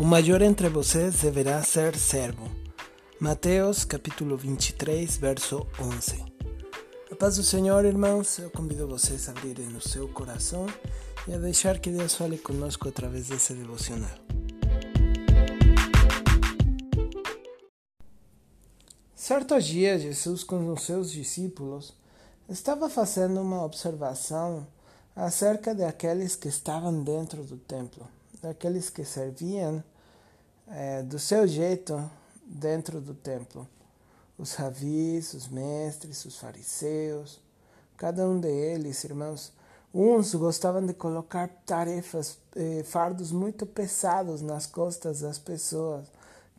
O maior entre vocês deverá ser servo. Mateus capítulo 23, verso 11. A paz do Senhor, irmãos, eu convido vocês a abrirem o seu coração e a deixar que Deus fale conosco através desse devocional. Certo dia, Jesus com os seus discípulos estava fazendo uma observação acerca de aqueles que estavam dentro do templo, daqueles que serviam é, do seu jeito dentro do templo. Os ravis, os mestres, os fariseus, cada um deles, irmãos, uns gostavam de colocar tarefas, eh, fardos muito pesados nas costas das pessoas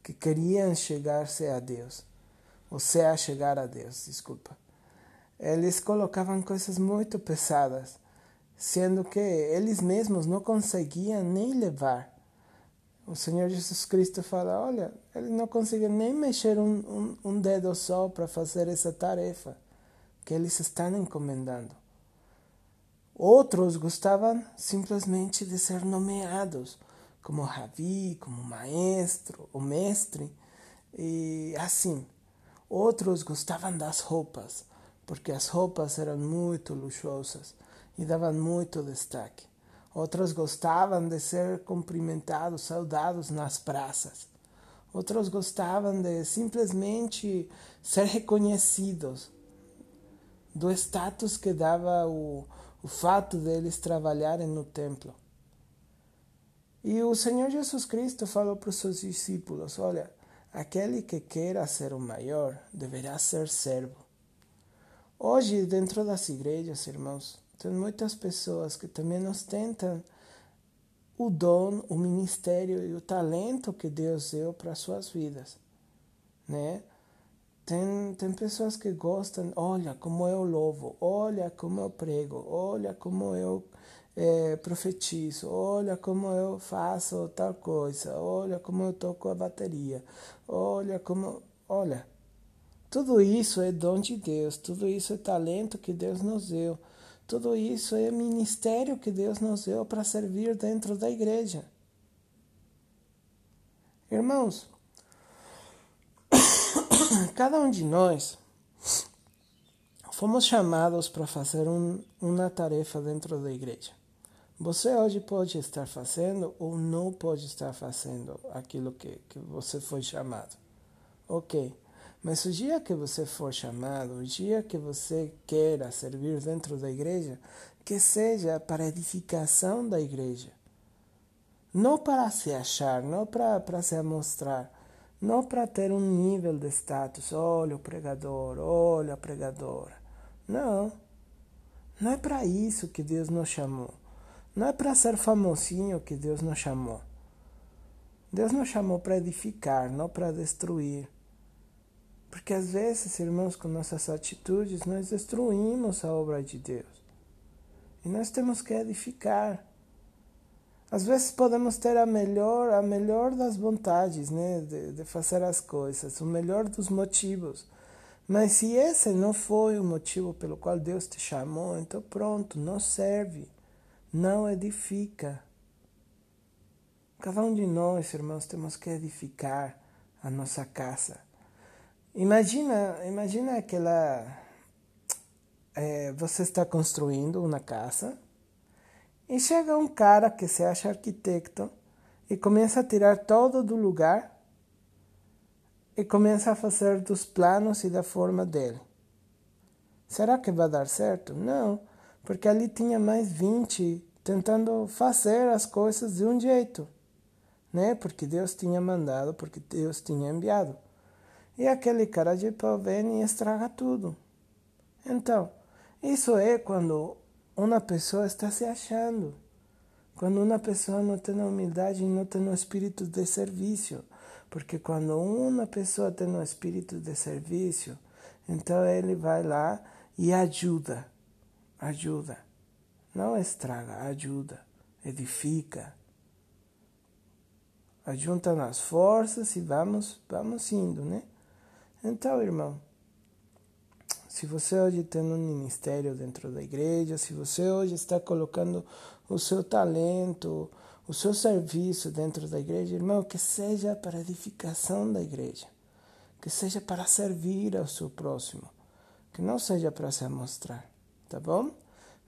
que queriam chegar-se a Deus, ou seja, chegar a Deus, desculpa. Eles colocavam coisas muito pesadas, sendo que eles mesmos não conseguiam nem levar. O Senhor Jesus Cristo fala: olha, ele não conseguia nem mexer um, um, um dedo só para fazer essa tarefa que eles estão encomendando. Outros gostavam simplesmente de ser nomeados como Ravi, como maestro ou mestre, e assim. Outros gostavam das roupas, porque as roupas eram muito luxuosas e davam muito destaque. Outros gostavam de ser cumprimentados, saudados nas praças. Outros gostavam de simplesmente ser reconhecidos do status que dava o, o fato deles trabalharem no templo. E o Senhor Jesus Cristo falou para os seus discípulos: Olha, aquele que queira ser o maior deverá ser servo. Hoje, dentro das igrejas, irmãos, tem muitas pessoas que também ostentam o dom, o ministério e o talento que Deus deu para suas vidas, né? Tem, tem pessoas que gostam, olha como eu louvo, olha como eu prego, olha como eu é, profetizo, olha como eu faço tal coisa, olha como eu toco a bateria, olha como. Olha, tudo isso é dom de Deus, tudo isso é talento que Deus nos deu. Tudo isso é ministério que Deus nos deu para servir dentro da igreja. Irmãos, cada um de nós fomos chamados para fazer um, uma tarefa dentro da igreja. Você hoje pode estar fazendo ou não pode estar fazendo aquilo que, que você foi chamado. Ok. Mas o dia que você for chamado, o dia que você queira servir dentro da igreja, que seja para edificação da igreja. Não para se achar, não para, para se mostrar, não para ter um nível de status. Olha o pregador, olha a pregadora. Não. Não é para isso que Deus nos chamou. Não é para ser famosinho que Deus nos chamou. Deus nos chamou para edificar, não para destruir. Porque às vezes, irmãos, com nossas atitudes, nós destruímos a obra de Deus. E nós temos que edificar. Às vezes podemos ter a melhor, a melhor das vontades, né, de, de fazer as coisas, o melhor dos motivos. Mas se esse não foi o motivo pelo qual Deus te chamou, então pronto, não serve, não edifica. Cada um de nós, irmãos, temos que edificar a nossa casa Imagina, imagina aquela. É, você está construindo uma casa e chega um cara que se acha arquiteto e começa a tirar todo do lugar e começa a fazer dos planos e da forma dele. Será que vai dar certo? Não, porque ali tinha mais 20 tentando fazer as coisas de um jeito, né? Porque Deus tinha mandado, porque Deus tinha enviado. E aquele cara de pau vem e estraga tudo. Então, isso é quando uma pessoa está se achando. Quando uma pessoa não tem humildade e não tem um espírito de serviço. Porque quando uma pessoa tem um espírito de serviço, então ele vai lá e ajuda. Ajuda. Não estraga, ajuda. Edifica. Ajunta nas forças e vamos, vamos indo, né? Então, irmão, se você hoje tem um ministério dentro da igreja, se você hoje está colocando o seu talento, o seu serviço dentro da igreja, irmão, que seja para edificação da igreja, que seja para servir ao seu próximo, que não seja para se mostrar, tá bom?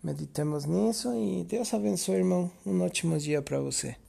Meditemos nisso e Deus abençoe, irmão. Um ótimo dia para você.